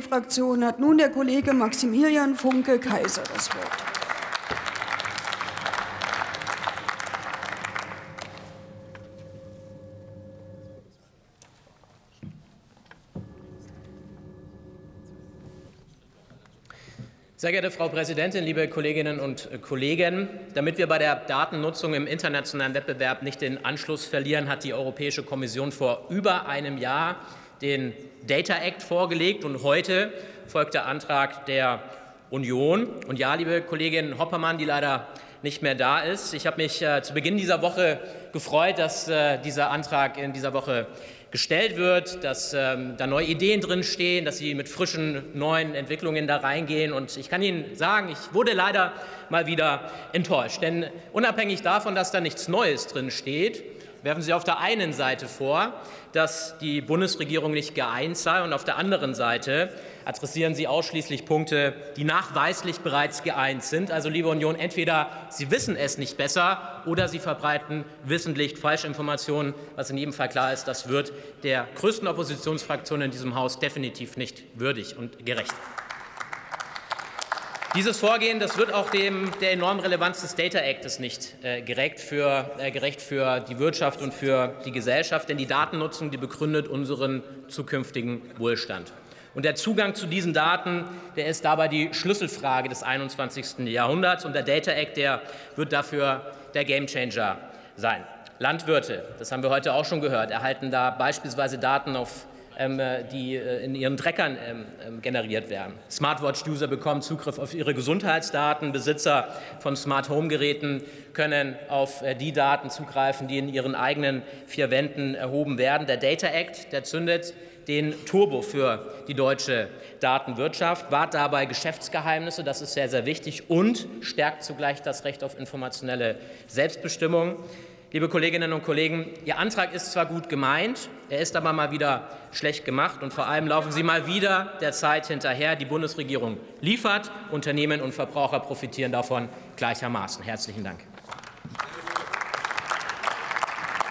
Fraktion hat nun der Kollege Maximilian Funke Kaiser das Wort. Sehr geehrte Frau Präsidentin, liebe Kolleginnen und Kollegen! Damit wir bei der Datennutzung im internationalen Wettbewerb nicht den Anschluss verlieren, hat die Europäische Kommission vor über einem Jahr den Data Act vorgelegt. Und heute folgt der Antrag der Union. Und ja, liebe Kollegin Hoppermann, die leider nicht mehr da ist. Ich habe mich äh, zu Beginn dieser Woche gefreut, dass äh, dieser Antrag in dieser Woche gestellt wird, dass ähm, da neue Ideen drinstehen, dass Sie mit frischen neuen Entwicklungen da reingehen. Und ich kann Ihnen sagen, ich wurde leider mal wieder enttäuscht. Denn unabhängig davon, dass da nichts Neues drinsteht, werfen Sie auf der einen Seite vor, dass die Bundesregierung nicht geeint sei, und auf der anderen Seite adressieren Sie ausschließlich Punkte, die nachweislich bereits geeint sind. Also, liebe Union, entweder Sie wissen es nicht besser oder Sie verbreiten wissentlich Falschinformationen. Was in jedem Fall klar ist, das wird der größten Oppositionsfraktion in diesem Haus definitiv nicht würdig und gerecht. Dieses Vorgehen das wird auch dem, der enormen Relevanz des Data Acts nicht äh, gerecht, für, äh, gerecht für die Wirtschaft und für die Gesellschaft, denn die Datennutzung die begründet unseren zukünftigen Wohlstand. Und der Zugang zu diesen Daten, der ist dabei die Schlüsselfrage des 21. Jahrhunderts. Und der Data Act, der wird dafür der Gamechanger sein. Landwirte, das haben wir heute auch schon gehört, erhalten da beispielsweise Daten auf die äh, in ihren Treckern ähm, ähm, generiert werden. Smartwatch-User bekommen Zugriff auf ihre Gesundheitsdaten. Besitzer von Smart-Home-Geräten können auf äh, die Daten zugreifen, die in ihren eigenen vier Wänden erhoben werden. Der Data Act, der zündet den Turbo für die deutsche Datenwirtschaft, wahrt dabei Geschäftsgeheimnisse, das ist sehr, sehr wichtig, und stärkt zugleich das Recht auf informationelle Selbstbestimmung. Liebe Kolleginnen und Kollegen, Ihr Antrag ist zwar gut gemeint, er ist aber mal wieder schlecht gemacht und vor allem laufen Sie mal wieder der Zeit hinterher. Die Bundesregierung liefert, Unternehmen und Verbraucher profitieren davon gleichermaßen. Herzlichen Dank.